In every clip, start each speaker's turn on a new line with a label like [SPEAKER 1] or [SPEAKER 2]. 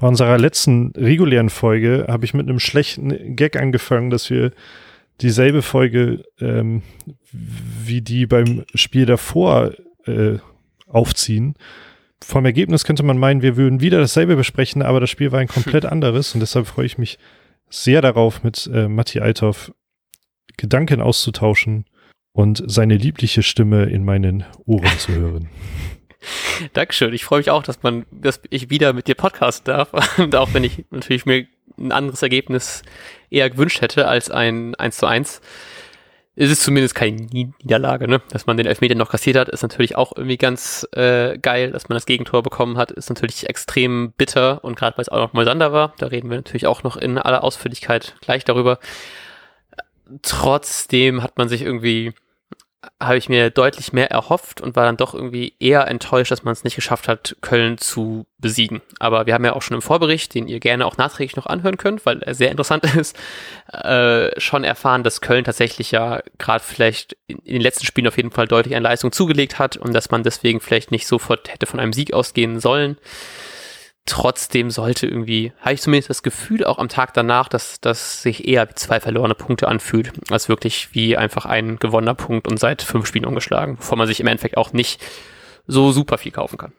[SPEAKER 1] bei unserer letzten regulären Folge habe ich mit einem schlechten Gag angefangen, dass wir dieselbe Folge ähm, wie die beim Spiel davor äh, aufziehen. Vom Ergebnis könnte man meinen, wir würden wieder dasselbe besprechen, aber das Spiel war ein komplett anderes und deshalb freue ich mich sehr darauf, mit äh, Matti Althoff Gedanken auszutauschen und seine liebliche Stimme in meinen Ohren zu hören.
[SPEAKER 2] Dankeschön. Ich freue mich auch, dass man, dass ich wieder mit dir podcasten darf. Und auch wenn ich natürlich mir ein anderes Ergebnis eher gewünscht hätte als ein 1 zu 1 ist es zumindest keine Niederlage, ne? Dass man den Elfmeter noch kassiert hat, ist natürlich auch irgendwie ganz äh, geil. Dass man das Gegentor bekommen hat, ist natürlich extrem bitter. Und gerade weil es auch noch Moisander war, da reden wir natürlich auch noch in aller Ausführlichkeit gleich darüber. Trotzdem hat man sich irgendwie habe ich mir deutlich mehr erhofft und war dann doch irgendwie eher enttäuscht, dass man es nicht geschafft hat, Köln zu besiegen. Aber wir haben ja auch schon im Vorbericht, den ihr gerne auch nachträglich noch anhören könnt, weil er sehr interessant ist, äh, schon erfahren, dass Köln tatsächlich ja gerade vielleicht in, den letzten Spielen auf jeden Fall deutlich an Leistung zugelegt hat und dass man deswegen vielleicht nicht sofort hätte von einem Sieg ausgehen sollen trotzdem sollte irgendwie, habe ich zumindest das Gefühl auch am Tag danach, dass das sich eher wie zwei verlorene Punkte anfühlt, als wirklich wie einfach ein gewonnener Punkt und seit fünf Spielen ungeschlagen, bevor man sich im Endeffekt auch nicht so super viel kaufen kann.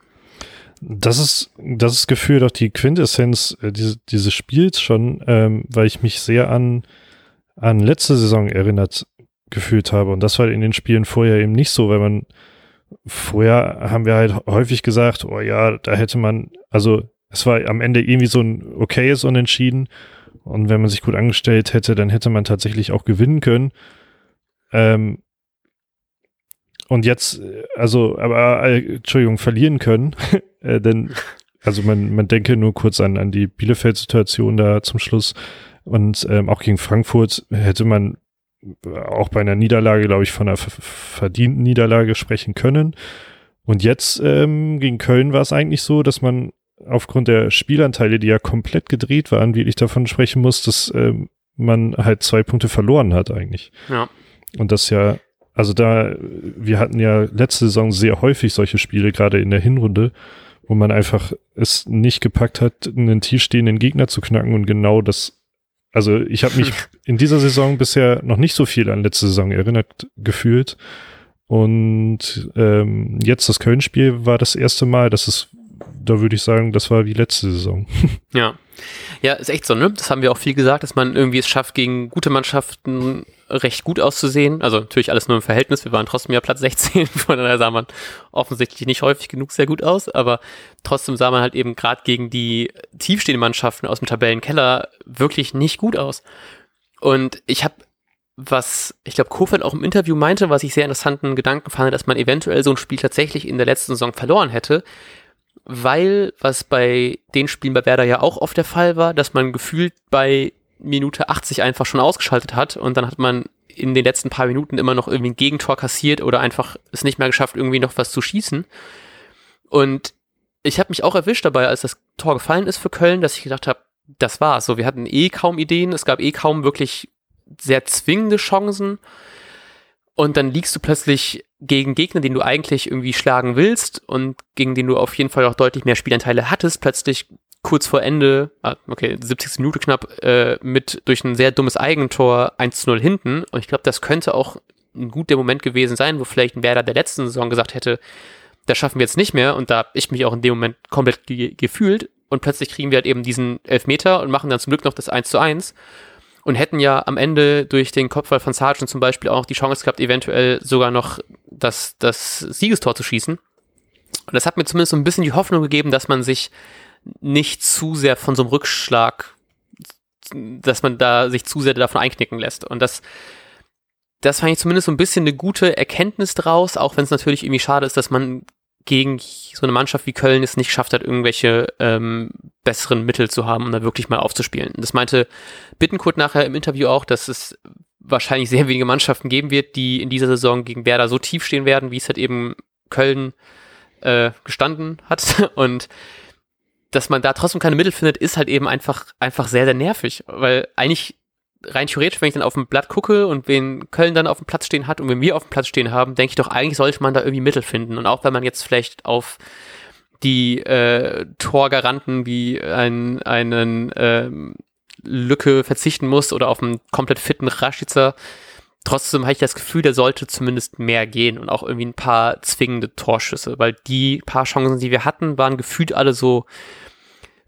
[SPEAKER 1] Das ist das ist Gefühl doch die Quintessenz äh, diese, dieses Spiels schon, ähm, weil ich mich sehr an an letzte Saison erinnert gefühlt habe und das war in den Spielen vorher eben nicht so, weil man vorher haben wir halt häufig gesagt, oh ja, da hätte man, also es war am Ende irgendwie so ein okayes Unentschieden. Und wenn man sich gut angestellt hätte, dann hätte man tatsächlich auch gewinnen können. Ähm, und jetzt, also, aber, äh, Entschuldigung, verlieren können. äh, denn, also man, man denke nur kurz an, an die Bielefeld-Situation da zum Schluss. Und ähm, auch gegen Frankfurt hätte man auch bei einer Niederlage, glaube ich, von einer verdienten Niederlage sprechen können. Und jetzt ähm, gegen Köln war es eigentlich so, dass man aufgrund der Spielanteile, die ja komplett gedreht waren, wie ich davon sprechen muss, dass ähm, man halt zwei Punkte verloren hat eigentlich.
[SPEAKER 2] Ja.
[SPEAKER 1] Und das ja, also da, wir hatten ja letzte Saison sehr häufig solche Spiele, gerade in der Hinrunde, wo man einfach es nicht gepackt hat, einen tiefstehenden Gegner zu knacken und genau das also ich habe mich in dieser Saison bisher noch nicht so viel an letzte Saison erinnert gefühlt. Und ähm, jetzt das Köln-Spiel war das erste Mal, dass es, da würde ich sagen, das war wie letzte Saison.
[SPEAKER 2] Ja. Ja, ist echt so, ne? Das haben wir auch viel gesagt, dass man irgendwie es schafft, gegen gute Mannschaften recht gut auszusehen. Also natürlich alles nur im Verhältnis. Wir waren trotzdem ja Platz 16, von daher sah man offensichtlich nicht häufig genug sehr gut aus, aber trotzdem sah man halt eben gerade gegen die tiefstehenden Mannschaften aus dem Tabellenkeller wirklich nicht gut aus. Und ich habe was ich glaube Kofeld auch im Interview meinte, was ich sehr interessanten Gedanken fand, dass man eventuell so ein Spiel tatsächlich in der letzten Saison verloren hätte, weil was bei den Spielen bei Werder ja auch oft der Fall war, dass man gefühlt bei Minute 80 einfach schon ausgeschaltet hat und dann hat man in den letzten paar Minuten immer noch irgendwie ein Gegentor kassiert oder einfach es nicht mehr geschafft, irgendwie noch was zu schießen. Und ich habe mich auch erwischt dabei, als das Tor gefallen ist für Köln, dass ich gedacht habe, das war's. So, wir hatten eh kaum Ideen, es gab eh kaum wirklich sehr zwingende Chancen. Und dann liegst du plötzlich gegen Gegner, den du eigentlich irgendwie schlagen willst und gegen den du auf jeden Fall auch deutlich mehr Spielanteile hattest, plötzlich kurz vor Ende, ah, okay, 70. Minute knapp, äh, mit durch ein sehr dummes Eigentor 1 zu 0 hinten. Und ich glaube, das könnte auch ein guter Moment gewesen sein, wo vielleicht ein Werder der letzten Saison gesagt hätte, das schaffen wir jetzt nicht mehr. Und da habe ich mich auch in dem Moment komplett ge gefühlt. Und plötzlich kriegen wir halt eben diesen Elfmeter und machen dann zum Glück noch das 1 zu 1 und hätten ja am Ende durch den Kopfball von Sargent zum Beispiel auch die Chance gehabt, eventuell sogar noch das, das Siegestor zu schießen. Und das hat mir zumindest so ein bisschen die Hoffnung gegeben, dass man sich nicht zu sehr von so einem Rückschlag, dass man da sich zu sehr davon einknicken lässt. Und das, das fand ich zumindest so ein bisschen eine gute Erkenntnis draus, auch wenn es natürlich irgendwie schade ist, dass man gegen so eine Mannschaft wie Köln es nicht schafft hat, irgendwelche ähm, besseren Mittel zu haben, um da wirklich mal aufzuspielen. Das meinte Bittenkurt nachher im Interview auch, dass es wahrscheinlich sehr wenige Mannschaften geben wird, die in dieser Saison gegen Werder so tief stehen werden, wie es halt eben Köln äh, gestanden hat. Und dass man da trotzdem keine Mittel findet, ist halt eben einfach, einfach sehr, sehr nervig. Weil eigentlich rein theoretisch, wenn ich dann auf dem Blatt gucke und wen Köln dann auf dem Platz stehen hat und wenn wir auf dem Platz stehen haben, denke ich doch, eigentlich sollte man da irgendwie Mittel finden. Und auch wenn man jetzt vielleicht auf die äh, Torgaranten wie ein, einen ähm, Lücke verzichten muss oder auf einen komplett fitten Rashica. Trotzdem habe ich das Gefühl, der sollte zumindest mehr gehen und auch irgendwie ein paar zwingende Torschüsse, weil die paar Chancen, die wir hatten, waren gefühlt alle so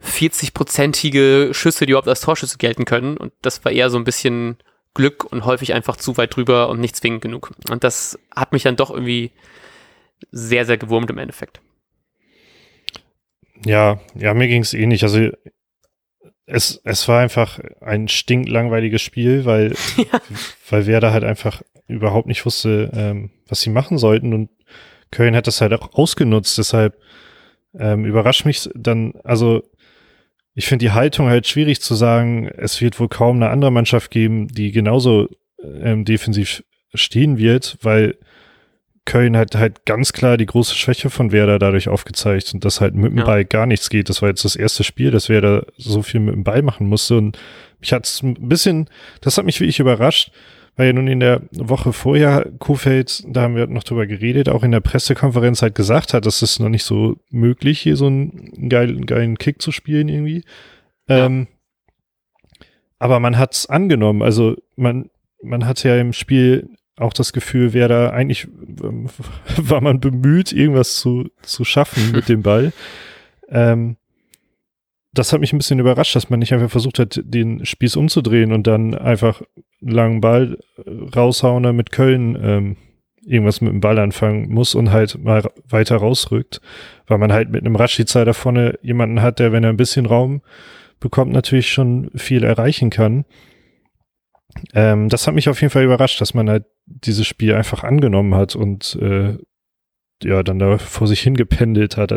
[SPEAKER 2] 40-prozentige Schüsse, die überhaupt als Torschüsse gelten können. Und das war eher so ein bisschen Glück und häufig einfach zu weit drüber und nicht zwingend genug. Und das hat mich dann doch irgendwie sehr, sehr gewurmt im Endeffekt.
[SPEAKER 1] Ja, ja, mir ging es ähnlich. Also es, es war einfach ein stinklangweiliges Spiel, weil, ja. weil Werder halt einfach überhaupt nicht wusste, ähm, was sie machen sollten und Köln hat das halt auch ausgenutzt. Deshalb ähm, überrascht mich dann, also ich finde die Haltung halt schwierig zu sagen, es wird wohl kaum eine andere Mannschaft geben, die genauso ähm, defensiv stehen wird, weil Köln hat halt ganz klar die große Schwäche von Werder dadurch aufgezeigt und dass halt mit dem ja. Ball gar nichts geht. Das war jetzt das erste Spiel, dass Werder so viel mit dem Ball machen musste und mich hat es ein bisschen, das hat mich wirklich überrascht, weil ja nun in der Woche vorher Kofeld, da haben wir noch drüber geredet, auch in der Pressekonferenz halt gesagt hat, dass es noch nicht so möglich, hier so einen geilen, geilen Kick zu spielen irgendwie. Ja. Ähm, aber man hat es angenommen. Also man, man hat ja im Spiel auch das Gefühl, wer da eigentlich ähm, war man bemüht, irgendwas zu, zu schaffen mit dem Ball. Ähm, das hat mich ein bisschen überrascht, dass man nicht einfach versucht hat, den Spieß umzudrehen und dann einfach einen langen Ball äh, raushauen, damit Köln ähm, irgendwas mit dem Ball anfangen muss und halt mal weiter rausrückt, weil man halt mit einem Rashica da vorne jemanden hat, der, wenn er ein bisschen Raum bekommt, natürlich schon viel erreichen kann. Ähm, das hat mich auf jeden Fall überrascht, dass man halt dieses Spiel einfach angenommen hat und äh, ja, dann da vor sich hingependelt hat.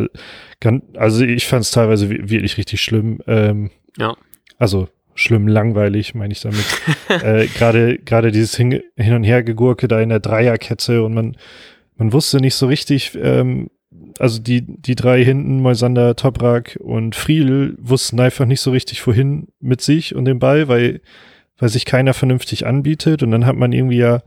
[SPEAKER 1] Also ich fand es teilweise wirklich richtig schlimm. Ähm,
[SPEAKER 2] ja.
[SPEAKER 1] Also schlimm langweilig, meine ich damit. äh, Gerade gerade dieses hin, hin und her gegurke da in der Dreierkette und man man wusste nicht so richtig, ähm, also die die drei hinten, Moisander, Toprak und Friedel wussten einfach nicht so richtig wohin mit sich und dem Ball, weil weil sich keiner vernünftig anbietet. Und dann hat man irgendwie ja,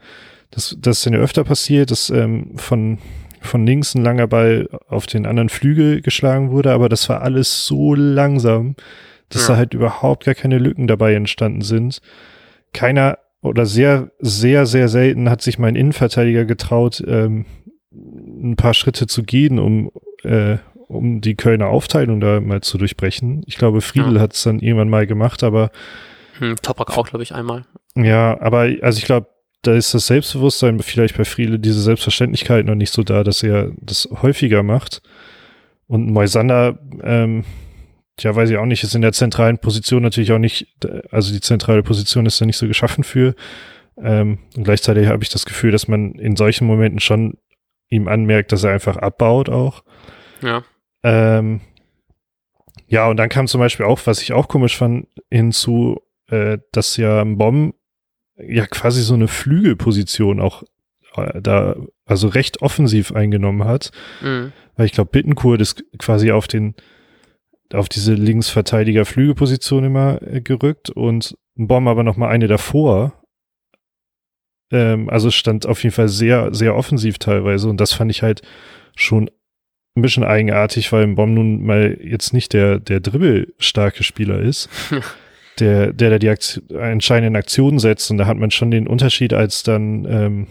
[SPEAKER 1] das, das ist ja öfter passiert, dass ähm, von, von links ein langer Ball auf den anderen Flügel geschlagen wurde, aber das war alles so langsam, dass ja. da halt überhaupt gar keine Lücken dabei entstanden sind. Keiner oder sehr, sehr, sehr selten hat sich mein Innenverteidiger getraut, ähm, ein paar Schritte zu gehen, um, äh, um die Kölner Aufteilung da mal zu durchbrechen. Ich glaube, Friedel ja. hat es dann irgendwann mal gemacht, aber
[SPEAKER 2] hm, Toprak auch, glaube ich, einmal.
[SPEAKER 1] Ja, aber also ich glaube, da ist das Selbstbewusstsein vielleicht bei Friedel diese Selbstverständlichkeit noch nicht so da, dass er das häufiger macht. Und Moisander, ähm, ja, weiß ich auch nicht, ist in der zentralen Position natürlich auch nicht, also die zentrale Position ist ja nicht so geschaffen für. Ähm, und gleichzeitig habe ich das Gefühl, dass man in solchen Momenten schon ihm anmerkt, dass er einfach abbaut auch.
[SPEAKER 2] Ja.
[SPEAKER 1] Ähm, ja, und dann kam zum Beispiel auch, was ich auch komisch fand, hinzu, äh, dass ja Bomb ja quasi so eine Flügelposition auch äh, da, also recht offensiv eingenommen hat. Mhm. Weil ich glaube, Bittenkurt ist quasi auf den, auf diese Linksverteidiger Flügelposition immer äh, gerückt und Bomb aber noch mal eine davor. Ähm, also stand auf jeden Fall sehr, sehr offensiv teilweise und das fand ich halt schon ein bisschen eigenartig, weil Bomb nun mal jetzt nicht der, der dribbelstarke Spieler ist. der, der da die Aktion, entscheidenden Aktionen setzt. Und da hat man schon den Unterschied, als dann, ähm,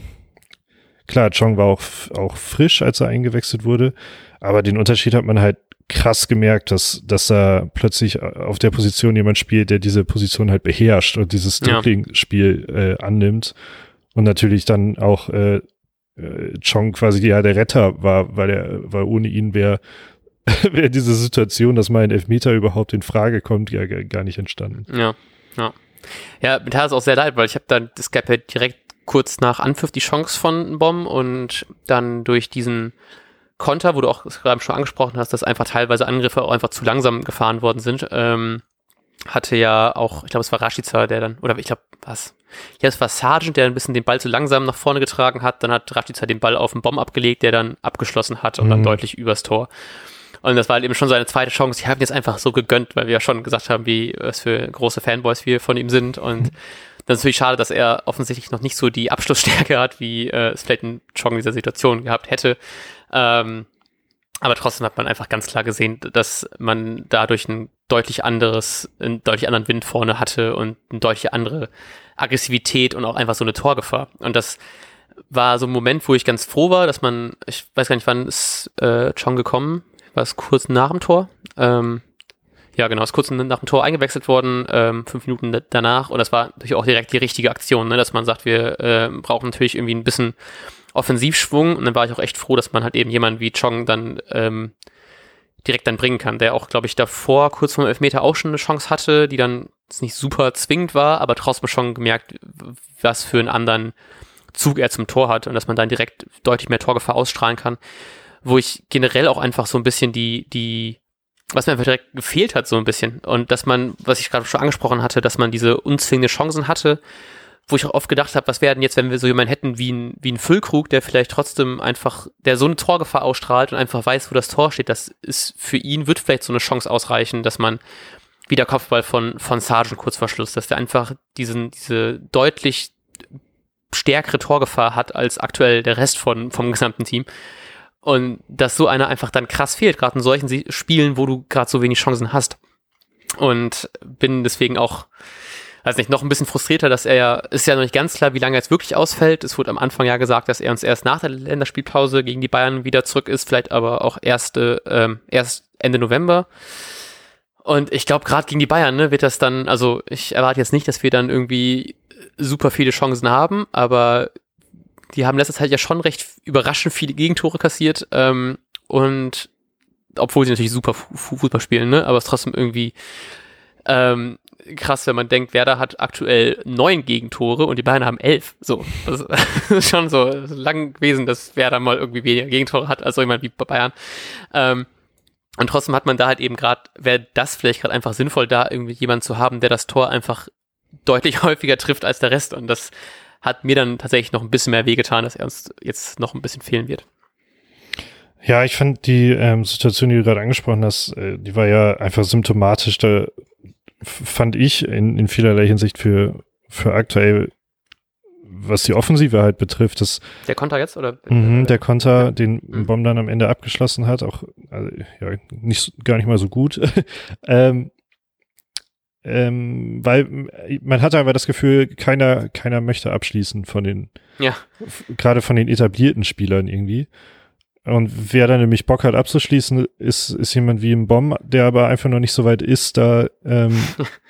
[SPEAKER 1] klar, Chong war auch, auch frisch, als er eingewechselt wurde, aber den Unterschied hat man halt krass gemerkt, dass, dass da plötzlich auf der Position jemand spielt, der diese Position halt beherrscht und dieses Dribbling-Spiel äh, annimmt. Und natürlich dann auch äh, äh Chong quasi ja der Retter war, weil er, weil ohne ihn wäre wäre diese Situation, dass mein Elfmeter überhaupt in Frage kommt, ja gar nicht entstanden.
[SPEAKER 2] Ja, ja. Ja, mit ist auch sehr leid, weil ich habe dann, es gab ja direkt kurz nach Anpfiff die Chance von Bomb und dann durch diesen Konter, wo du auch gerade schon angesprochen hast, dass einfach teilweise Angriffe auch einfach zu langsam gefahren worden sind, ähm, hatte ja auch, ich glaube, es war Rashica, der dann, oder ich glaube, was? Ja, es war Sargent, der ein bisschen den Ball zu langsam nach vorne getragen hat. Dann hat Rashica den Ball auf den Bomb abgelegt, der dann abgeschlossen hat und mhm. dann deutlich übers Tor. Und das war halt eben schon seine zweite Chance. Ich habe ihn jetzt einfach so gegönnt, weil wir ja schon gesagt haben, wie was für große Fanboys wir von ihm sind. Und mhm. dann ist natürlich schade, dass er offensichtlich noch nicht so die Abschlussstärke hat, wie äh, es vielleicht ein Chong in dieser Situation gehabt hätte. Ähm, Aber trotzdem hat man einfach ganz klar gesehen, dass man dadurch ein deutlich anderes, einen deutlich anderen Wind vorne hatte und eine deutlich andere Aggressivität und auch einfach so eine Torgefahr. Und das war so ein Moment, wo ich ganz froh war, dass man, ich weiß gar nicht, wann ist äh, Chong gekommen, war es kurz nach dem Tor. Ähm, ja, genau, ist kurz nach dem Tor eingewechselt worden, ähm, fünf Minuten danach. Und das war natürlich auch direkt die richtige Aktion, ne? dass man sagt, wir äh, brauchen natürlich irgendwie ein bisschen Offensivschwung. Und dann war ich auch echt froh, dass man halt eben jemanden wie Chong dann ähm, direkt dann bringen kann, der auch, glaube ich, davor kurz vor dem Elfmeter auch schon eine Chance hatte, die dann nicht super zwingend war, aber trotzdem schon gemerkt, was für einen anderen Zug er zum Tor hat und dass man dann direkt deutlich mehr Torgefahr ausstrahlen kann. Wo ich generell auch einfach so ein bisschen die, die was mir einfach direkt gefehlt hat, so ein bisschen. Und dass man, was ich gerade schon angesprochen hatte, dass man diese unzwingende Chancen hatte, wo ich auch oft gedacht habe, was werden jetzt, wenn wir so jemanden hätten wie ein, wie ein Füllkrug, der vielleicht trotzdem einfach, der so eine Torgefahr ausstrahlt und einfach weiß, wo das Tor steht, das ist für ihn, wird vielleicht so eine Chance ausreichen, dass man wieder Kopfball von, von Sargent kurz vor Schluss, dass der einfach diesen, diese deutlich stärkere Torgefahr hat als aktuell der Rest von, vom gesamten Team. Und dass so einer einfach dann krass fehlt, gerade in solchen Spielen, wo du gerade so wenig Chancen hast. Und bin deswegen auch, weiß nicht, noch ein bisschen frustrierter, dass er ja, ist ja noch nicht ganz klar, wie lange er jetzt wirklich ausfällt. Es wurde am Anfang ja gesagt, dass er uns erst nach der Länderspielpause gegen die Bayern wieder zurück ist, vielleicht aber auch erste, ähm, erst Ende November. Und ich glaube, gerade gegen die Bayern ne, wird das dann, also ich erwarte jetzt nicht, dass wir dann irgendwie super viele Chancen haben, aber die haben letzter Zeit ja schon recht überraschend viele Gegentore kassiert. Ähm, und obwohl sie natürlich super Fußball spielen, ne? Aber es ist trotzdem irgendwie ähm, krass, wenn man denkt, Werder hat aktuell neun Gegentore und die Bayern haben elf. So, das ist schon so lang gewesen, dass Werder mal irgendwie weniger Gegentore hat als so jemand wie Bayern. Ähm, und trotzdem hat man da halt eben gerade, wäre das vielleicht gerade einfach sinnvoll, da irgendwie jemand zu haben, der das Tor einfach deutlich häufiger trifft als der Rest. Und das hat mir dann tatsächlich noch ein bisschen mehr wehgetan, dass er uns jetzt noch ein bisschen fehlen wird.
[SPEAKER 1] Ja, ich fand die ähm, Situation, die du gerade angesprochen hast, äh, die war ja einfach symptomatisch. Da fand ich in, in vielerlei Hinsicht für, für aktuell, was die Offensive halt betrifft, dass
[SPEAKER 2] der Konter jetzt oder
[SPEAKER 1] mh, der Konter, ja. den mhm. Bomb dann am Ende abgeschlossen hat, auch also, ja nicht gar nicht mal so gut. ähm, ähm, weil man hatte einfach das Gefühl, keiner, keiner möchte abschließen von den,
[SPEAKER 2] ja.
[SPEAKER 1] gerade von den etablierten Spielern irgendwie. Und wer dann nämlich Bock hat abzuschließen, ist, ist jemand wie ein Bomb, der aber einfach noch nicht so weit ist, da ähm,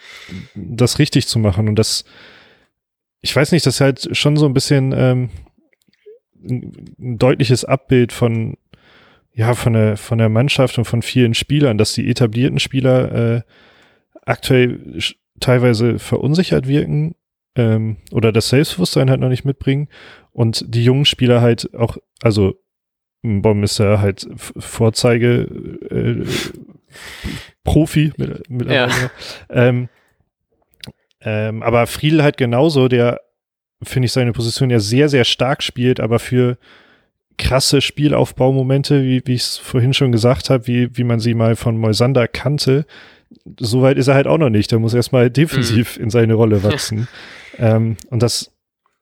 [SPEAKER 1] das richtig zu machen. Und das, ich weiß nicht, das ist halt schon so ein bisschen ähm, ein deutliches Abbild von, ja, von der, von der Mannschaft und von vielen Spielern, dass die etablierten Spieler äh, aktuell teilweise verunsichert wirken ähm, oder das Selbstbewusstsein halt noch nicht mitbringen und die jungen Spieler halt auch, also Bomb ist ja halt Vorzeige äh, Profi mit, mit ja. ähm, ähm, aber Friedel halt genauso, der finde ich seine Position ja sehr, sehr stark spielt, aber für krasse Spielaufbaumomente, wie, wie ich es vorhin schon gesagt habe, wie, wie man sie mal von Moisander kannte, soweit ist er halt auch noch nicht. Der muss erstmal defensiv mhm. in seine Rolle wachsen. ähm, und das,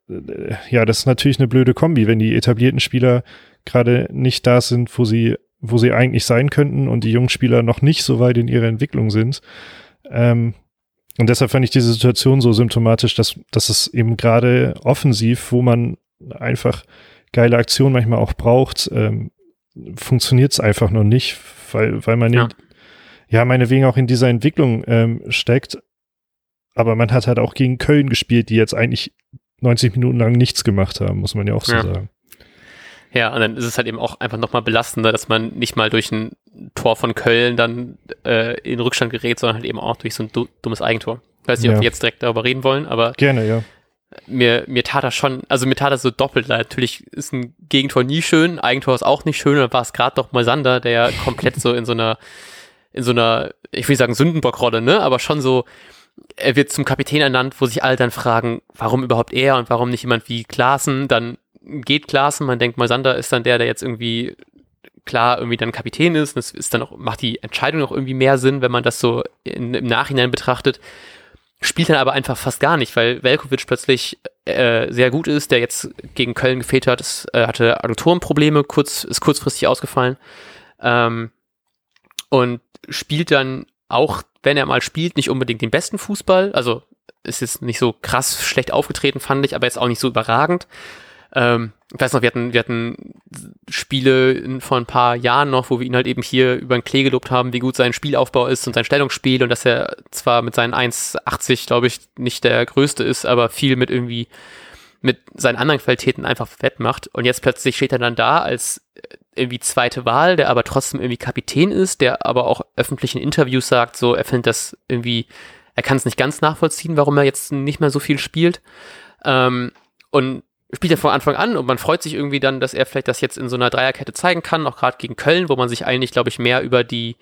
[SPEAKER 1] äh, ja, das ist natürlich eine blöde Kombi, wenn die etablierten Spieler gerade nicht da sind, wo sie, wo sie eigentlich sein könnten und die jungen Spieler noch nicht so weit in ihrer Entwicklung sind. Ähm, und deshalb fand ich diese Situation so symptomatisch, dass, dass es eben gerade offensiv, wo man einfach geile Aktionen manchmal auch braucht, ähm, funktioniert es einfach noch nicht, weil, weil man ja ja, meinetwegen auch in dieser Entwicklung ähm, steckt. Aber man hat halt auch gegen Köln gespielt, die jetzt eigentlich 90 Minuten lang nichts gemacht haben, muss man ja auch so
[SPEAKER 2] ja.
[SPEAKER 1] sagen.
[SPEAKER 2] Ja, und dann ist es halt eben auch einfach nochmal belastender, dass man nicht mal durch ein Tor von Köln dann äh, in Rückstand gerät, sondern halt eben auch durch so ein dummes Eigentor. Ich weiß nicht, ja. ob wir jetzt direkt darüber reden wollen, aber.
[SPEAKER 1] Gerne, ja.
[SPEAKER 2] Mir, mir tat das schon, also mir tat das so doppelt. Natürlich ist ein Gegentor nie schön, Eigentor ist auch nicht schön, dann war es gerade doch mal Sander, der komplett so in so einer in so einer, ich will sagen Sündenbockrolle, ne, aber schon so, er wird zum Kapitän ernannt, wo sich alle dann fragen, warum überhaupt er und warum nicht jemand wie Klaassen, dann geht Klaassen, man denkt mal, Sander ist dann der, der jetzt irgendwie klar irgendwie dann Kapitän ist, das ist dann auch, macht die Entscheidung auch irgendwie mehr Sinn, wenn man das so in, im Nachhinein betrachtet, spielt dann aber einfach fast gar nicht, weil Velkovic plötzlich äh, sehr gut ist, der jetzt gegen Köln gefehlt hat, es, äh, hatte Adduktorenprobleme, kurz, ist kurzfristig ausgefallen. Ähm, und spielt dann auch, wenn er mal spielt, nicht unbedingt den besten Fußball. Also ist jetzt nicht so krass schlecht aufgetreten, fand ich, aber jetzt auch nicht so überragend. Ähm, ich weiß noch, wir hatten, wir hatten Spiele vor ein paar Jahren noch, wo wir ihn halt eben hier über den Klee gelobt haben, wie gut sein Spielaufbau ist und sein Stellungsspiel und dass er zwar mit seinen 1,80, glaube ich, nicht der größte ist, aber viel mit irgendwie mit seinen anderen Qualitäten einfach wettmacht. Und jetzt plötzlich steht er dann da als irgendwie zweite Wahl, der aber trotzdem irgendwie Kapitän ist, der aber auch öffentlich in Interviews sagt, so, er findet das irgendwie, er kann es nicht ganz nachvollziehen, warum er jetzt nicht mehr so viel spielt. Ähm, und spielt er von Anfang an und man freut sich irgendwie dann, dass er vielleicht das jetzt in so einer Dreierkette zeigen kann, auch gerade gegen Köln, wo man sich eigentlich, glaube ich, mehr über die,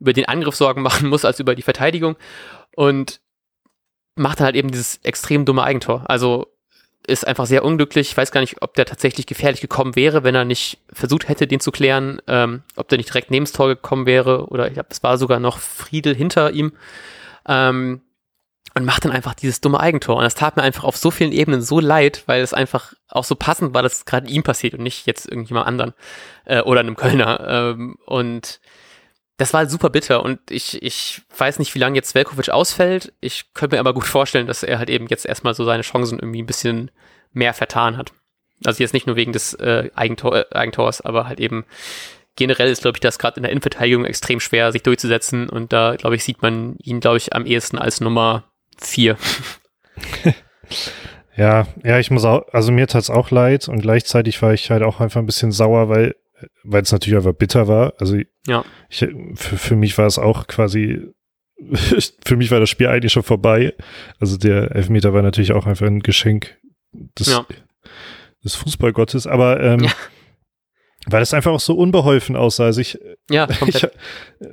[SPEAKER 2] über den Angriff Sorgen machen muss als über die Verteidigung. Und macht dann halt eben dieses extrem dumme Eigentor. Also ist einfach sehr unglücklich. Ich weiß gar nicht, ob der tatsächlich gefährlich gekommen wäre, wenn er nicht versucht hätte, den zu klären, ähm, ob der nicht direkt neben das Tor gekommen wäre oder ich glaube, es war sogar noch Friedel hinter ihm. Ähm, und macht dann einfach dieses dumme Eigentor. Und das tat mir einfach auf so vielen Ebenen so leid, weil es einfach auch so passend war, dass es gerade ihm passiert und nicht jetzt irgendjemand anderen äh, oder einem Kölner. Ähm, und das war super bitter und ich, ich weiß nicht, wie lange jetzt Velkovic ausfällt. Ich könnte mir aber gut vorstellen, dass er halt eben jetzt erstmal so seine Chancen irgendwie ein bisschen mehr vertan hat. Also jetzt nicht nur wegen des äh, Eigentor, äh, Eigentors, aber halt eben generell ist, glaube ich, das gerade in der Innenverteidigung extrem schwer, sich durchzusetzen und da, glaube ich, sieht man ihn, glaube ich, am ehesten als Nummer vier.
[SPEAKER 1] ja, ja, ich muss auch, also mir tat es auch leid und gleichzeitig war ich halt auch einfach ein bisschen sauer, weil weil es natürlich einfach bitter war. Also
[SPEAKER 2] ja.
[SPEAKER 1] ich, für, für mich war es auch quasi, für mich war das Spiel eigentlich schon vorbei. Also der Elfmeter war natürlich auch einfach ein Geschenk des, ja. des Fußballgottes, aber ähm, ja. weil es einfach auch so unbeholfen aussah. Also ich,
[SPEAKER 2] ja,
[SPEAKER 1] ich,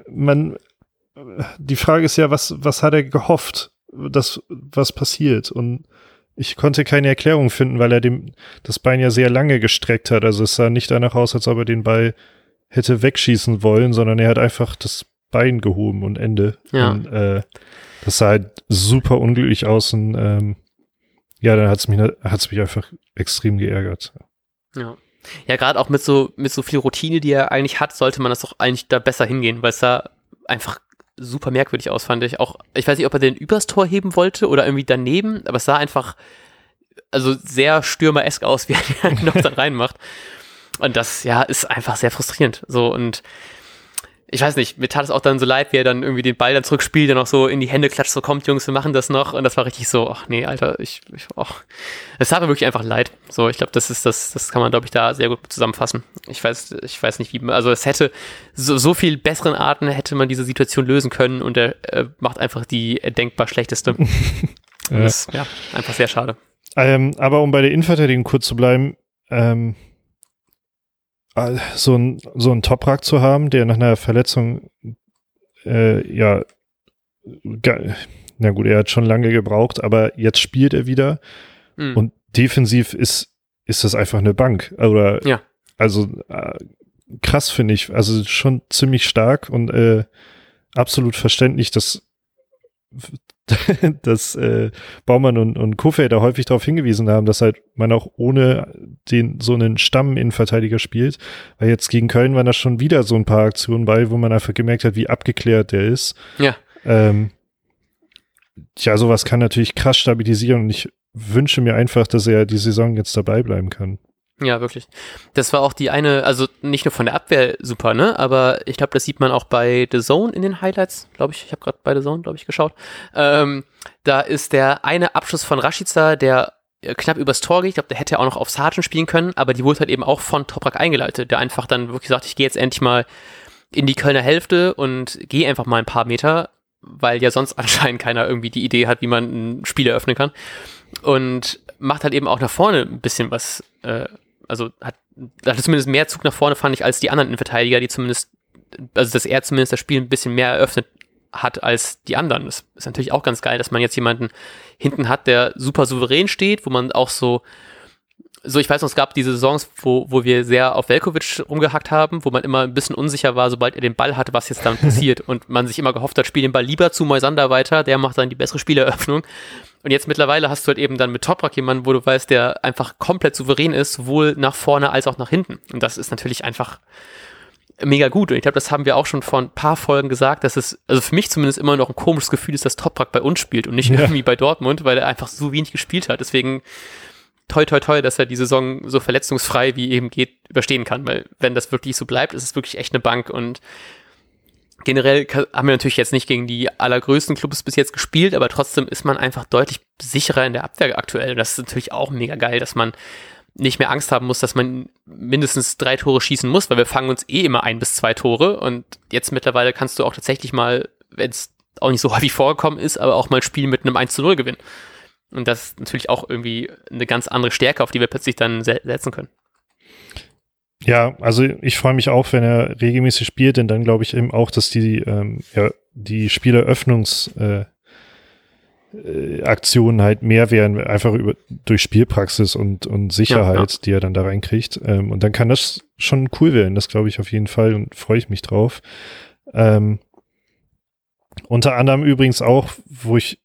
[SPEAKER 1] man, die Frage ist ja, was, was hat er gehofft? dass was passiert. Und ich konnte keine Erklärung finden, weil er dem das Bein ja sehr lange gestreckt hat. Also es sah nicht danach aus, als ob er den Ball hätte wegschießen wollen, sondern er hat einfach das Bein gehoben und Ende.
[SPEAKER 2] Ja.
[SPEAKER 1] Und, äh, das sah halt super unglücklich aus und ähm, ja, dann hat es mich, hat's mich einfach extrem geärgert.
[SPEAKER 2] Ja. Ja, gerade auch mit so, mit so viel Routine, die er eigentlich hat, sollte man das doch eigentlich da besser hingehen, weil es da einfach super merkwürdig aus, fand ich. Auch, ich weiß nicht, ob er den übers Tor heben wollte oder irgendwie daneben, aber es sah einfach also sehr stürmeresk aus, wie er den noch dann reinmacht. Und das, ja, ist einfach sehr frustrierend. So, und ich weiß nicht, mir tat es auch dann so leid, wie er dann irgendwie den Ball dann zurückspielt, dann auch so in die Hände klatscht, so kommt, Jungs, wir machen das noch. Und das war richtig so, ach nee, Alter, ich, ich ach, es tat mir wirklich einfach leid. So, ich glaube, das ist das, das kann man, glaube ich, da sehr gut zusammenfassen. Ich weiß, ich weiß nicht, wie, also es hätte so, so viel besseren Arten hätte man diese Situation lösen können und er äh, macht einfach die denkbar schlechteste. ja. Das ist, ja, einfach sehr schade.
[SPEAKER 1] Ähm, aber um bei der Innenverteidigung kurz zu bleiben, ähm, so ein so ein Toprak zu haben, der nach einer Verletzung äh, ja na gut, er hat schon lange gebraucht, aber jetzt spielt er wieder mhm. und defensiv ist ist das einfach eine Bank oder
[SPEAKER 2] ja.
[SPEAKER 1] also äh, krass finde ich, also schon ziemlich stark und äh, absolut verständlich, dass dass äh, Baumann und, und Kofeld da häufig darauf hingewiesen haben, dass halt man auch ohne den so einen Stamm-Innenverteidiger spielt. Weil jetzt gegen Köln waren da schon wieder so ein paar Aktionen bei, wo man einfach gemerkt hat, wie abgeklärt der ist.
[SPEAKER 2] Ja.
[SPEAKER 1] Ähm, ja, sowas kann natürlich krass stabilisieren und ich wünsche mir einfach, dass er die Saison jetzt dabei bleiben kann.
[SPEAKER 2] Ja, wirklich. Das war auch die eine, also nicht nur von der Abwehr super, ne? Aber ich glaube, das sieht man auch bei The Zone in den Highlights, glaube ich. Ich habe gerade bei The Zone, glaube ich, geschaut. Ähm, da ist der eine Abschluss von Rashica, der äh, knapp übers Tor geht. Ich glaube, der hätte auch noch auf Sargent spielen können, aber die wurde halt eben auch von Toprak eingeleitet, der einfach dann wirklich sagt, ich gehe jetzt endlich mal in die Kölner Hälfte und gehe einfach mal ein paar Meter, weil ja sonst anscheinend keiner irgendwie die Idee hat, wie man ein Spiel eröffnen kann. Und macht halt eben auch nach vorne ein bisschen was äh, also hat, hatte zumindest mehr Zug nach vorne, fand ich, als die anderen Innenverteidiger, die zumindest, also dass er zumindest das Spiel ein bisschen mehr eröffnet hat als die anderen. Das ist natürlich auch ganz geil, dass man jetzt jemanden hinten hat, der super souverän steht, wo man auch so, so ich weiß noch, es gab diese Saisons, wo, wo wir sehr auf Velkovic rumgehackt haben, wo man immer ein bisschen unsicher war, sobald er den Ball hatte, was jetzt dann passiert und man sich immer gehofft hat, spiel den Ball lieber zu Moisander weiter, der macht dann die bessere Spieleröffnung und jetzt mittlerweile hast du halt eben dann mit Toprak jemanden, wo du weißt, der einfach komplett souverän ist, sowohl nach vorne als auch nach hinten. Und das ist natürlich einfach mega gut. Und ich glaube, das haben wir auch schon vor ein paar Folgen gesagt, dass es, also für mich zumindest immer noch ein komisches Gefühl ist, dass Toprak bei uns spielt und nicht ja. irgendwie bei Dortmund, weil er einfach so wenig gespielt hat. Deswegen toi toi toi, dass er die Saison so verletzungsfrei wie eben geht überstehen kann, weil wenn das wirklich so bleibt, ist es wirklich echt eine Bank und generell haben wir natürlich jetzt nicht gegen die allergrößten Clubs bis jetzt gespielt, aber trotzdem ist man einfach deutlich sicherer in der Abwehr aktuell. Und das ist natürlich auch mega geil, dass man nicht mehr Angst haben muss, dass man mindestens drei Tore schießen muss, weil wir fangen uns eh immer ein bis zwei Tore und jetzt mittlerweile kannst du auch tatsächlich mal, wenn es auch nicht so häufig vorgekommen ist, aber auch mal spielen mit einem 1 zu 0 gewinnen. Und das ist natürlich auch irgendwie eine ganz andere Stärke, auf die wir plötzlich dann setzen können.
[SPEAKER 1] Ja, also ich freue mich auch, wenn er regelmäßig spielt, denn dann glaube ich eben auch, dass die, ähm, ja, die Spieleröffnungs- äh, äh, Aktionen halt mehr werden, einfach über, durch Spielpraxis und, und Sicherheit, ja, ja. die er dann da reinkriegt. Ähm, und dann kann das schon cool werden, das glaube ich auf jeden Fall und freue ich mich drauf. Ähm, unter anderem übrigens auch, wo ich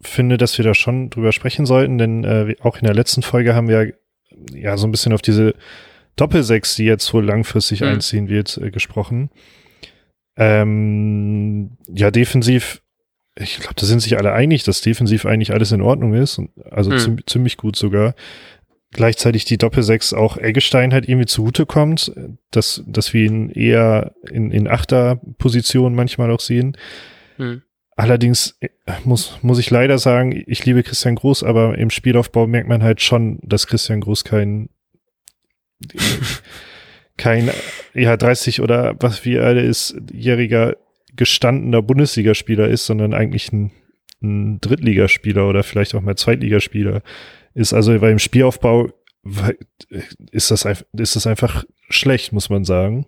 [SPEAKER 1] finde, dass wir da schon drüber sprechen sollten, denn äh, auch in der letzten Folge haben wir ja so ein bisschen auf diese Doppelsechs, die jetzt wohl langfristig mhm. einziehen wird, äh, gesprochen. Ähm, ja, defensiv ich glaube, da sind sich alle einig, dass defensiv eigentlich alles in Ordnung ist. also hm. ziemlich gut sogar. Gleichzeitig die Doppelsechs auch Eggestein halt irgendwie zugutekommt, dass, dass wir ihn eher in, in Achterposition manchmal auch sehen. Hm. Allerdings äh, muss, muss ich leider sagen, ich liebe Christian Groß, aber im Spielaufbau merkt man halt schon, dass Christian Groß kein, kein, ja, 30 oder was wie er ist, jähriger gestandener Bundesligaspieler ist, sondern eigentlich ein, ein Drittligaspieler oder vielleicht auch mal Zweitligaspieler ist. Also beim Spielaufbau ist das, einfach, ist das einfach schlecht, muss man sagen.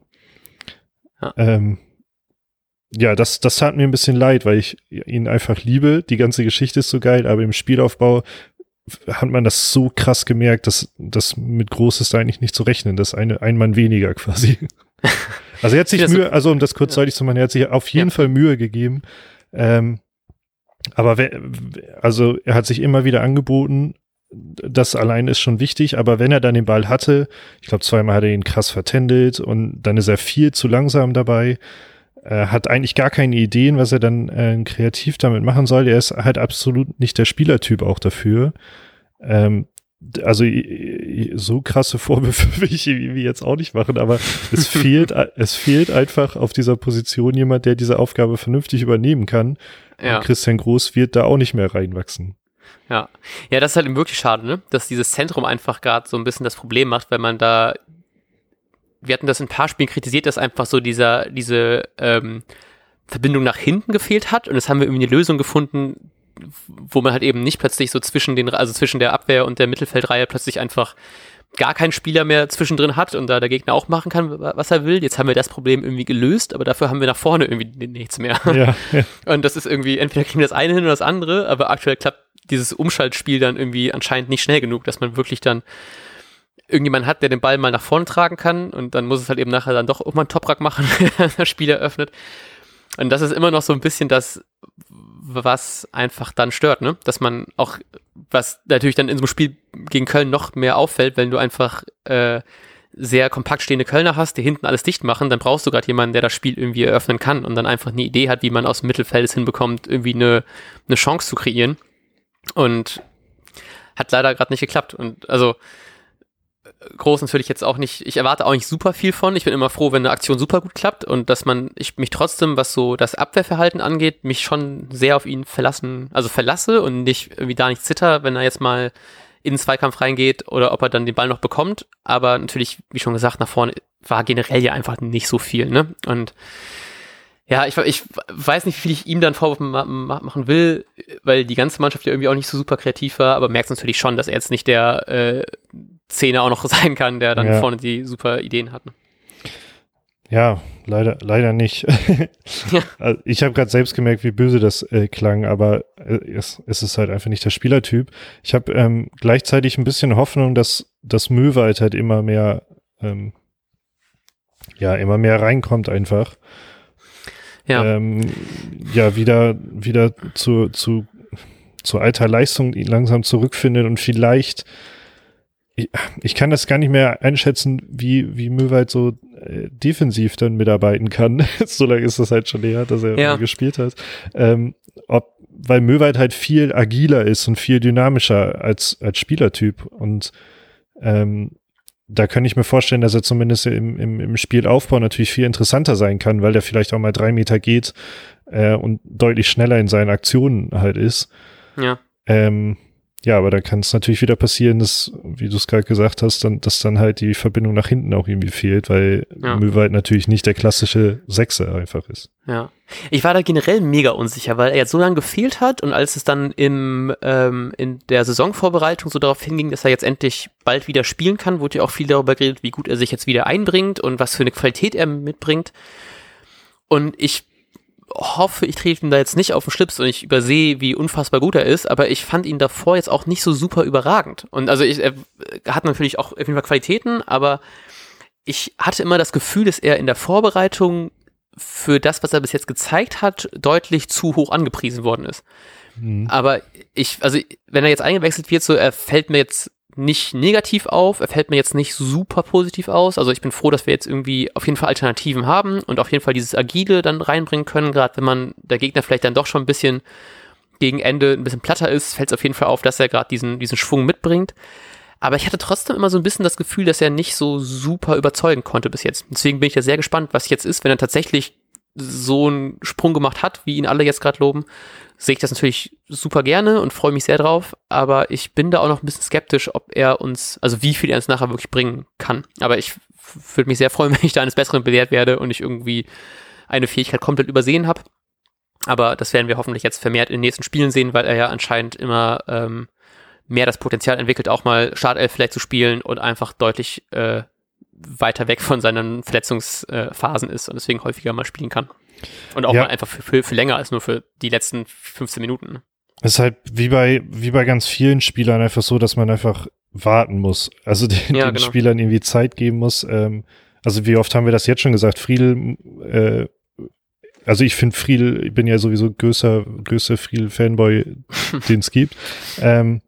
[SPEAKER 1] Ja. Ähm, ja, das, das tat mir ein bisschen leid, weil ich ihn einfach liebe. Die ganze Geschichte ist so geil, aber im Spielaufbau hat man das so krass gemerkt, dass das mit Groß ist da eigentlich nicht zu rechnen. Das ist eine, ein Mann weniger quasi. Also er hat sich Mühe, also um das kurz deutlich zu machen, er hat sich auf jeden ja. Fall Mühe gegeben. Ähm, aber also er hat sich immer wieder angeboten. Das allein ist schon wichtig, aber wenn er dann den Ball hatte, ich glaube zweimal hat er ihn krass vertändelt und dann ist er viel zu langsam dabei, Er hat eigentlich gar keine Ideen, was er dann äh, kreativ damit machen soll. Er ist halt absolut nicht der Spielertyp auch dafür. Ähm, also so krasse Vorwürfe will ich wie jetzt auch nicht machen, aber es fehlt, es fehlt einfach auf dieser Position jemand, der diese Aufgabe vernünftig übernehmen kann. Ja. Und Christian Groß wird da auch nicht mehr reinwachsen.
[SPEAKER 2] Ja, ja, das ist halt wirklich schade, ne? dass dieses Zentrum einfach gerade so ein bisschen das Problem macht, weil man da, wir hatten das in ein paar Spielen kritisiert, dass einfach so dieser, diese ähm, Verbindung nach hinten gefehlt hat und jetzt haben wir irgendwie eine Lösung gefunden, wo man halt eben nicht plötzlich so zwischen den, also zwischen der Abwehr und der Mittelfeldreihe plötzlich einfach gar keinen Spieler mehr zwischendrin hat und da der Gegner auch machen kann, was er will. Jetzt haben wir das Problem irgendwie gelöst, aber dafür haben wir nach vorne irgendwie nichts mehr. Ja, ja. Und das ist irgendwie, entweder kriegen wir das eine hin oder das andere, aber aktuell klappt dieses Umschaltspiel dann irgendwie anscheinend nicht schnell genug, dass man wirklich dann irgendjemand hat, der den Ball mal nach vorne tragen kann und dann muss es halt eben nachher dann doch auch mal einen Toprack machen, wenn das Spiel eröffnet. Und das ist immer noch so ein bisschen das, was einfach dann stört, ne? Dass man auch, was natürlich dann in so einem Spiel gegen Köln noch mehr auffällt, wenn du einfach äh, sehr kompakt stehende Kölner hast, die hinten alles dicht machen, dann brauchst du gerade jemanden, der das Spiel irgendwie eröffnen kann und dann einfach eine Idee hat, wie man aus dem Mittelfeld es hinbekommt, irgendwie eine, eine Chance zu kreieren. Und hat leider gerade nicht geklappt. Und also groß natürlich jetzt auch nicht, ich erwarte auch nicht super viel von. Ich bin immer froh, wenn eine Aktion super gut klappt und dass man, ich mich trotzdem, was so das Abwehrverhalten angeht, mich schon sehr auf ihn verlassen, also verlasse und nicht irgendwie da nicht zitter, wenn er jetzt mal in den Zweikampf reingeht oder ob er dann den Ball noch bekommt. Aber natürlich, wie schon gesagt, nach vorne war generell ja einfach nicht so viel, ne? Und ja, ich, ich weiß nicht, wie viel ich ihm dann Vorwurf machen will, weil die ganze Mannschaft ja irgendwie auch nicht so super kreativ war, aber merkst natürlich schon, dass er jetzt nicht der äh, Zehner auch noch sein kann, der dann ja. vorne die super Ideen hat. Ne?
[SPEAKER 1] Ja, leider, leider nicht. ja. also ich habe gerade selbst gemerkt, wie böse das äh, klang, aber äh, es, es ist halt einfach nicht der Spielertyp. Ich habe ähm, gleichzeitig ein bisschen Hoffnung, dass das Möwald halt immer mehr, ähm, ja, immer mehr reinkommt einfach. Ja, ähm, ja wieder, wieder zu, zu, zu alter Leistung langsam zurückfindet und vielleicht ich, ich kann das gar nicht mehr einschätzen, wie, wie Möwald so äh, defensiv dann mitarbeiten kann. so lange ist das halt schon her, dass er ja. gespielt hat. Ähm, ob, weil Möwald halt viel agiler ist und viel dynamischer als, als Spielertyp. Und ähm, da kann ich mir vorstellen, dass er zumindest im, im, im Spielaufbau natürlich viel interessanter sein kann, weil der vielleicht auch mal drei Meter geht äh, und deutlich schneller in seinen Aktionen halt ist.
[SPEAKER 2] Ja.
[SPEAKER 1] Ähm, ja, aber da kann es natürlich wieder passieren, dass, wie du es gerade gesagt hast, dann, dass dann halt die Verbindung nach hinten auch irgendwie fehlt, weil ja. Möwald natürlich nicht der klassische Sechser einfach ist.
[SPEAKER 2] Ja. Ich war da generell mega unsicher, weil er jetzt so lange gefehlt hat und als es dann im, ähm, in der Saisonvorbereitung so darauf hinging, dass er jetzt endlich bald wieder spielen kann, wurde ja auch viel darüber geredet, wie gut er sich jetzt wieder einbringt und was für eine Qualität er mitbringt. Und ich hoffe, ich trete ihm da jetzt nicht auf den Schlips und ich übersehe, wie unfassbar gut er ist, aber ich fand ihn davor jetzt auch nicht so super überragend. Und also ich, er hat natürlich auch auf jeden Fall Qualitäten, aber ich hatte immer das Gefühl, dass er in der Vorbereitung für das, was er bis jetzt gezeigt hat, deutlich zu hoch angepriesen worden ist. Mhm. Aber ich, also wenn er jetzt eingewechselt wird, so er fällt mir jetzt nicht negativ auf, er fällt mir jetzt nicht super positiv aus. Also ich bin froh, dass wir jetzt irgendwie auf jeden Fall Alternativen haben und auf jeden Fall dieses Agile dann reinbringen können, gerade wenn man der Gegner vielleicht dann doch schon ein bisschen gegen Ende ein bisschen platter ist, fällt es auf jeden Fall auf, dass er gerade diesen, diesen Schwung mitbringt. Aber ich hatte trotzdem immer so ein bisschen das Gefühl, dass er nicht so super überzeugen konnte bis jetzt. Deswegen bin ich ja sehr gespannt, was jetzt ist, wenn er tatsächlich so einen Sprung gemacht hat, wie ihn alle jetzt gerade loben, sehe ich das natürlich super gerne und freue mich sehr drauf, aber ich bin da auch noch ein bisschen skeptisch, ob er uns, also wie viel er uns nachher wirklich bringen kann. Aber ich würde mich sehr freuen, wenn ich da eines Besseren belehrt werde und ich irgendwie eine Fähigkeit komplett übersehen habe. Aber das werden wir hoffentlich jetzt vermehrt in den nächsten Spielen sehen, weil er ja anscheinend immer ähm, mehr das Potenzial entwickelt, auch mal Startelf vielleicht zu spielen und einfach deutlich äh, weiter weg von seinen Verletzungsphasen ist und deswegen häufiger mal spielen kann. Und auch ja. mal einfach für, für, für länger als nur für die letzten 15 Minuten.
[SPEAKER 1] Es ist halt wie bei, wie bei ganz vielen Spielern einfach so, dass man einfach warten muss. Also den, ja, den genau. Spielern irgendwie Zeit geben muss. Ähm, also wie oft haben wir das jetzt schon gesagt? Friedel, äh, also ich finde Friedel, ich bin ja sowieso größer, größter Friedel-Fanboy, den es gibt. Ähm,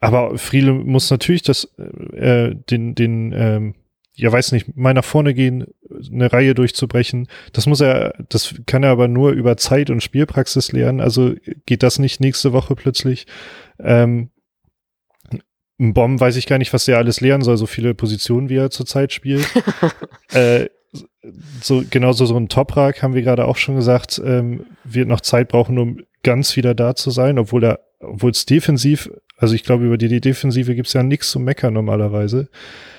[SPEAKER 1] aber Friedel muss natürlich das, äh, den, den, ähm, ja weiß nicht, mal nach vorne gehen, eine Reihe durchzubrechen. Das muss er, das kann er aber nur über Zeit und Spielpraxis lernen. Also geht das nicht nächste Woche plötzlich. Ähm, ein Bomb weiß ich gar nicht, was der alles lernen soll, so viele Positionen, wie er zurzeit spielt. äh, so, genauso so ein Toprak, haben wir gerade auch schon gesagt, ähm, wird noch Zeit brauchen, um ganz wieder da zu sein, obwohl er, obwohl es defensiv also ich glaube, über die, Defensive gibt's ja nichts zu meckern normalerweise.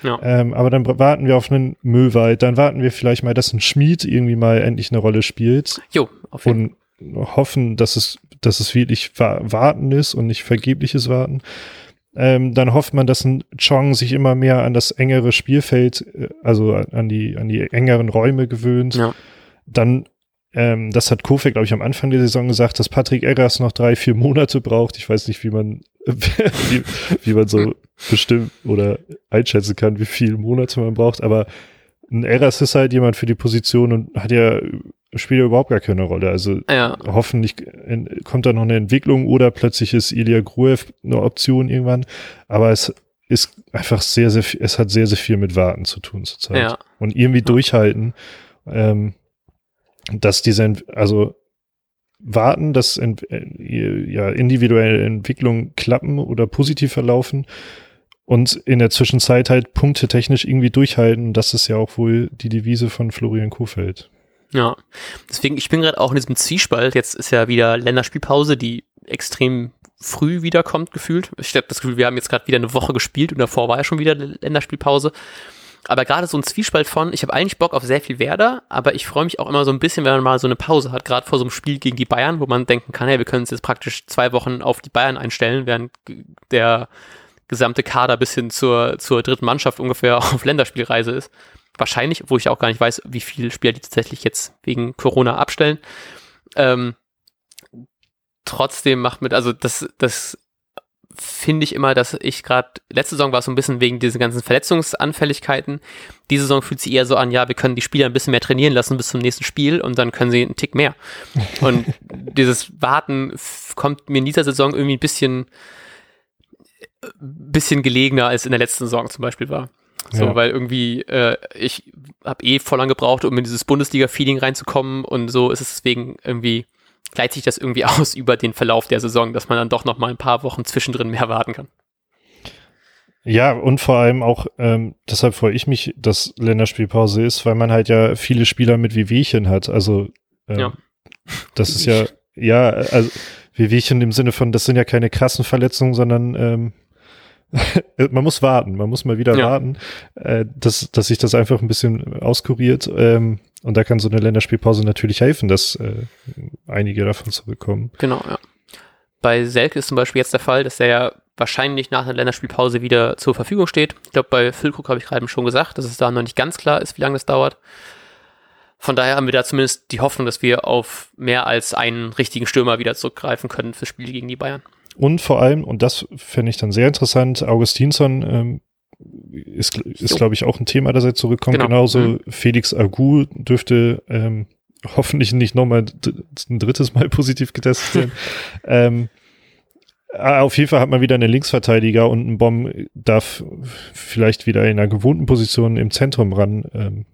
[SPEAKER 1] Ja. Ähm, aber dann warten wir auf einen Möwald, dann warten wir vielleicht mal, dass ein Schmied irgendwie mal endlich eine Rolle spielt.
[SPEAKER 2] Jo, auf jeden
[SPEAKER 1] Und hoffen, dass es, dass es wirklich Warten ist und nicht vergebliches Warten. Ähm, dann hofft man, dass ein Chong sich immer mehr an das engere Spielfeld, äh, also an die, an die engeren Räume gewöhnt. Ja. Dann ähm, das hat Kofe, glaube ich, am Anfang der Saison gesagt, dass Patrick Eggers noch drei, vier Monate braucht. Ich weiß nicht, wie man, wie, wie man so bestimmt oder einschätzen kann, wie viele Monate man braucht. Aber ein Eggers ist halt jemand für die Position und hat ja spielt ja überhaupt gar keine Rolle. Also ja. hoffentlich kommt da noch eine Entwicklung oder plötzlich ist Ilya Gruev eine Option irgendwann. Aber es ist einfach sehr, sehr viel, es hat sehr, sehr viel mit Warten zu tun zurzeit. Ja. Und irgendwie durchhalten. Ähm, dass diese, also warten, dass ent, äh, ja, individuelle Entwicklungen klappen oder positiv verlaufen und in der Zwischenzeit halt Punkte technisch irgendwie durchhalten. Das ist ja auch wohl die Devise von Florian Kofeld.
[SPEAKER 2] Ja, deswegen, ich bin gerade auch in diesem Zwiespalt. Jetzt ist ja wieder Länderspielpause, die extrem früh wiederkommt, gefühlt. Ich habe das Gefühl, wir haben jetzt gerade wieder eine Woche gespielt und davor war ja schon wieder Länderspielpause aber gerade so ein Zwiespalt von, ich habe eigentlich Bock auf sehr viel Werder, aber ich freue mich auch immer so ein bisschen, wenn man mal so eine Pause hat, gerade vor so einem Spiel gegen die Bayern, wo man denken kann, hey, wir können uns jetzt praktisch zwei Wochen auf die Bayern einstellen, während der gesamte Kader bis hin zur, zur dritten Mannschaft ungefähr auf Länderspielreise ist. Wahrscheinlich, wo ich auch gar nicht weiß, wie viele Spieler die tatsächlich jetzt wegen Corona abstellen. Ähm, trotzdem macht mit, also das, das finde ich immer, dass ich gerade, letzte Saison war es so ein bisschen wegen diesen ganzen Verletzungsanfälligkeiten. Diese Saison fühlt sich eher so an, ja, wir können die Spieler ein bisschen mehr trainieren lassen bis zum nächsten Spiel und dann können sie einen Tick mehr. Und dieses Warten kommt mir in dieser Saison irgendwie ein bisschen, bisschen gelegener als in der letzten Saison zum Beispiel war. So,
[SPEAKER 1] Ja.
[SPEAKER 2] weil irgendwie, äh, ich habe eh voll lang gebraucht, um in dieses Bundesliga-Feeling reinzukommen und so ist es deswegen irgendwie, gleicht sich das irgendwie aus über den Verlauf der Saison, dass man dann doch noch mal ein paar Wochen zwischendrin mehr warten kann.
[SPEAKER 1] Ja, und vor allem auch, ähm, deshalb freue ich mich, dass Länderspielpause ist, weil man halt ja viele Spieler mit Wehwehchen hat. Also ähm,
[SPEAKER 2] Ja.
[SPEAKER 1] das ist ja, ja, also Wehwehchen im Sinne von, das sind ja keine krassen Verletzungen, sondern ähm, man muss warten, man muss mal wieder
[SPEAKER 2] Ja.
[SPEAKER 1] warten, äh, dass, dass sich das einfach ein bisschen auskuriert. Ähm, und da kann so eine Länderspielpause natürlich helfen, dass äh, einige davon zurückkommen.
[SPEAKER 2] Genau, ja. Bei Selke ist zum Beispiel jetzt der Fall, dass er ja wahrscheinlich nach einer Länderspielpause wieder zur Verfügung steht. Ich glaube, bei Füllkrug habe ich gerade schon gesagt, dass es da noch nicht ganz klar ist, wie lange das dauert. Von daher haben wir da zumindest die Hoffnung, dass wir auf mehr als einen richtigen Stürmer wieder zurückgreifen können fürs Spiel gegen die Bayern.
[SPEAKER 1] Und vor allem, und das fände ich dann sehr interessant, Augustinsson ähm, ist, ist glaube ich, auch ein Thema, dass er zurückkommt.
[SPEAKER 2] Genau.
[SPEAKER 1] Genauso
[SPEAKER 2] Mhm.
[SPEAKER 1] Felix Agu dürfte ähm, hoffentlich nicht nochmal ein drittes Mal positiv getestet werden. ähm, ah, auf jeden Fall hat man wieder einen Linksverteidiger und ein Bomb darf vielleicht wieder in einer gewohnten Position im Zentrum ran, ähm,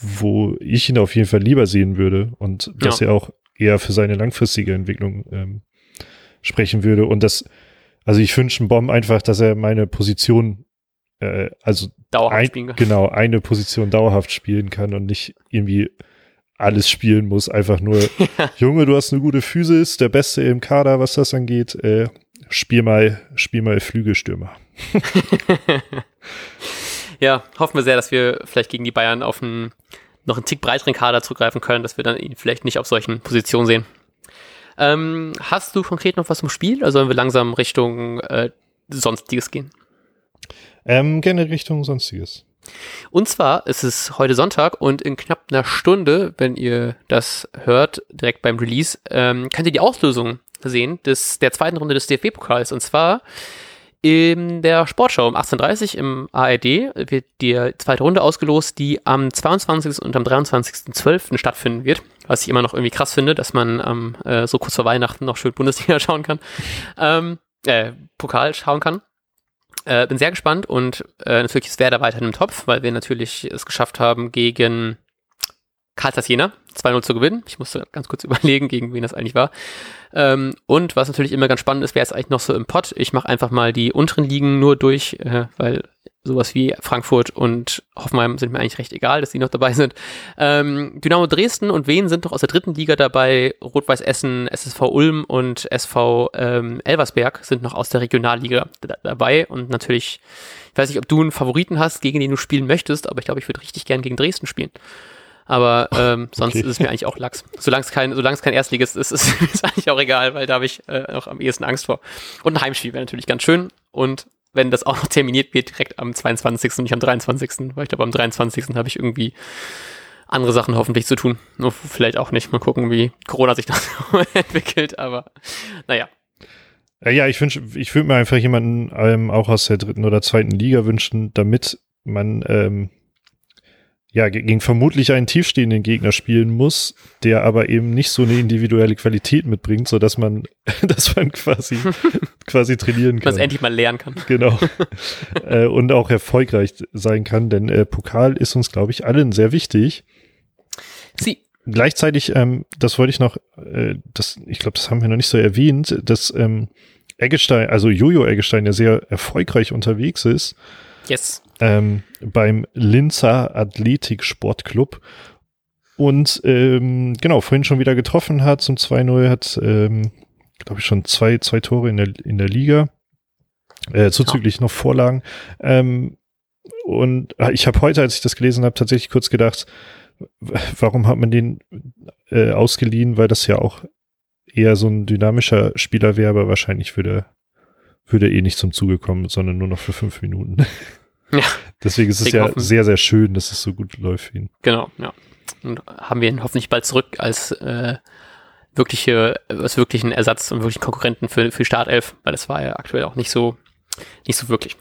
[SPEAKER 1] wo ich ihn auf jeden Fall lieber sehen würde und dass
[SPEAKER 2] Ja.
[SPEAKER 1] er auch eher für seine langfristige Entwicklung ähm, sprechen würde. Und das, also ich wünsche einem Bomb einfach, dass er meine Position, äh, also
[SPEAKER 2] Dauerhaft
[SPEAKER 1] ein,
[SPEAKER 2] spielen kann.
[SPEAKER 1] genau, eine Position dauerhaft spielen kann und nicht irgendwie alles spielen muss. Einfach nur, Junge, du hast eine gute Physis, der Beste im Kader, was das angeht. Äh, spiel mal, spiel mal Flügelstürmer.
[SPEAKER 2] ja, hoffen wir sehr, dass wir vielleicht gegen die Bayern auf einen noch einen Tick breiteren Kader zurückgreifen können, dass wir dann ihn vielleicht nicht auf solchen Positionen sehen. Ähm, hast du konkret noch was zum Spiel? Also sollen wir langsam Richtung äh, Sonstiges gehen?
[SPEAKER 1] Ähm, gerne Richtung Sonstiges.
[SPEAKER 2] Und zwar ist es heute Sonntag und in knapp einer Stunde, wenn ihr das hört, direkt beim Release, ähm, könnt ihr die Auslösung sehen des, der zweiten Runde des DFB-Pokals. Und zwar in der Sportschau um 18.30 Uhr im ARD wird die zweite Runde ausgelost, die am 22. und am 23.12. stattfinden wird. Was ich immer noch irgendwie krass finde, dass man ähm, äh, so kurz vor Weihnachten noch schön Bundesliga schauen kann. Ähm, äh, Pokal schauen kann. Äh, bin sehr gespannt und äh, natürlich ist Werder weiterhin im Topf, weil wir natürlich es geschafft haben, gegen Karlsruhe Jena 2-0 zu gewinnen. Ich musste ganz kurz überlegen, gegen wen das eigentlich war. Ähm, und was natürlich immer ganz spannend ist, wer ist eigentlich noch so im Pott. Ich mache einfach mal die unteren Ligen nur durch, äh, weil sowas wie Frankfurt und Hoffenheim sind mir eigentlich recht egal, dass die noch dabei sind. Ähm, Dynamo Dresden und Wien sind noch aus der dritten Liga dabei. Rot-Weiß Essen, SSV Ulm und SV ähm, Elversberg sind noch aus der Regionalliga da- dabei. Und natürlich, ich weiß nicht, ob du einen Favoriten hast, gegen den du spielen möchtest, aber ich glaube, ich würde richtig gern gegen Dresden spielen. Aber ähm, sonst
[SPEAKER 1] Okay.
[SPEAKER 2] ist es mir eigentlich auch Lachs. Solange es kein, solange es kein Erstligist ist, ist es eigentlich auch egal, weil da habe ich äh, auch am ehesten Angst vor. Und ein Heimspiel wäre natürlich ganz schön. Und wenn das auch noch terminiert wird, direkt am 22. und nicht am 23., weil ich glaube, am 23. habe ich irgendwie andere Sachen hoffentlich zu tun. Nur vielleicht auch nicht. Mal gucken, wie Corona sich das entwickelt. Aber naja,
[SPEAKER 1] Äh, ja, ich wünsche, ich würde mir einfach jemanden ähm, auch aus der dritten oder zweiten Liga wünschen, damit man ähm, ja ge- gegen vermutlich einen tiefstehenden Gegner spielen muss, der aber eben nicht so eine individuelle Qualität mitbringt, so dass man, dass man quasi quasi trainieren kann.
[SPEAKER 2] es endlich mal lernen kann.
[SPEAKER 1] Genau. äh, und auch erfolgreich sein kann, denn äh, Pokal ist uns, glaube ich, allen sehr wichtig.
[SPEAKER 2] Sie.
[SPEAKER 1] Gleichzeitig, ähm, das wollte ich noch, äh, das, ich glaube, das haben wir noch nicht so erwähnt, dass ähm, Eggestein, also Jojo Eggestein ja sehr erfolgreich unterwegs ist
[SPEAKER 2] Yes.
[SPEAKER 1] ähm, beim Linzer Athletik Sportclub und ähm, genau, vorhin schon wieder getroffen hat zum 2-0, hat, ähm, glaube ich, schon zwei, zwei Tore in der, in der Liga, äh, zuzüglich noch Vorlagen. Ähm, und äh, ich habe heute, als ich das gelesen habe, tatsächlich kurz gedacht, warum hat man den äh, ausgeliehen, weil das ja auch eher so ein dynamischer Spieler wäre, aber wahrscheinlich würde würde eh nicht zum Zuge kommen, sondern nur noch für fünf Minuten.
[SPEAKER 2] Ja.
[SPEAKER 1] Deswegen ist es ja
[SPEAKER 2] hoffen-
[SPEAKER 1] sehr, sehr schön, dass es so gut läuft für ihn.
[SPEAKER 2] Genau, ja. Und haben wir ihn hoffentlich bald zurück als äh, wirkliche, als wirklichen Ersatz und wirklichen Konkurrenten für, für Startelf, weil das war ja aktuell auch nicht so, nicht so wirklich.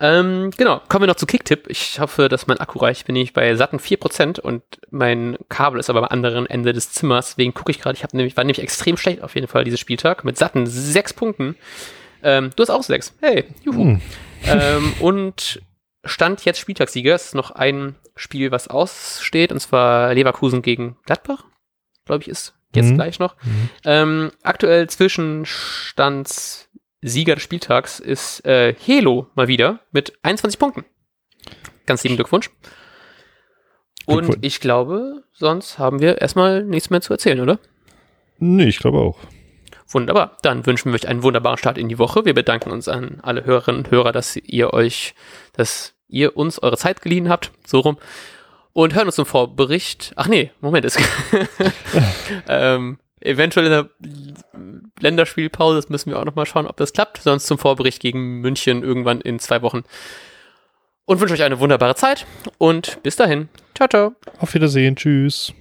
[SPEAKER 2] Ähm, genau, kommen wir noch zu Kicktipp. Ich hoffe, dass mein Akku reicht. Ich bin nämlich bei satten 4% und mein Kabel ist aber am anderen Ende des Zimmers. Deswegen gucke ich gerade, ich hab nämlich, war nämlich extrem schlecht auf jeden Fall dieses Spieltag mit satten 6 Punkten. Ähm, du hast auch 6. Hey, juhu.
[SPEAKER 1] Hm.
[SPEAKER 2] ähm, und Stand jetzt Spieltagssieger. Es ist noch ein Spiel, was aussteht, und zwar Leverkusen gegen Gladbach, glaube ich, ist jetzt
[SPEAKER 1] Mhm.
[SPEAKER 2] gleich noch.
[SPEAKER 1] Mhm.
[SPEAKER 2] Ähm, aktuell Zwischenstandssieger des Spieltags ist äh, Helo mal wieder mit 21 Punkten. Ganz lieben Glückwunsch. Und ich glaube, sonst haben wir erstmal nichts mehr zu erzählen, oder?
[SPEAKER 1] Nee, ich glaube auch.
[SPEAKER 2] Wunderbar. Dann wünschen wir euch einen wunderbaren Start in die Woche. Wir bedanken uns an alle Hörerinnen und Hörer, dass ihr euch, dass ihr uns eure Zeit geliehen habt, so rum. Und hören uns im Vorbericht. Ach nee, Moment, es ähm, eventuell in der Länderspielpause, das müssen wir auch nochmal schauen, ob das klappt. Sonst zum Vorbericht gegen München irgendwann in zwei Wochen. Und wünsche euch eine wunderbare Zeit und bis dahin. Ciao, ciao.
[SPEAKER 1] Auf Wiedersehen. Tschüss.